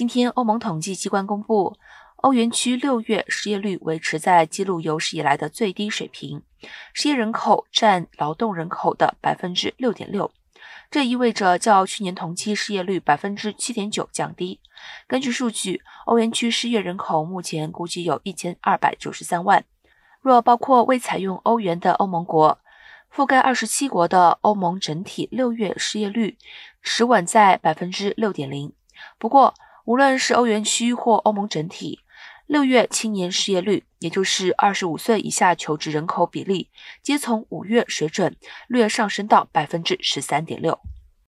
今天，欧盟统计机关公布，欧元区六月失业率维持在记录有史以来的最低水平，失业人口占劳动人口的百分之六点六，这意味着较去年同期失业率百分之七点九降低。根据数据，欧元区失业人口目前估计有一千二百九十三万。若包括未采用欧元的欧盟国，覆盖二十七国的欧盟整体六月失业率持稳在百分之六点零。不过，无论是欧元区或欧盟整体，六月青年失业率，也就是二十五岁以下求职人口比例，皆从五月水准略上升到百分之十三点六。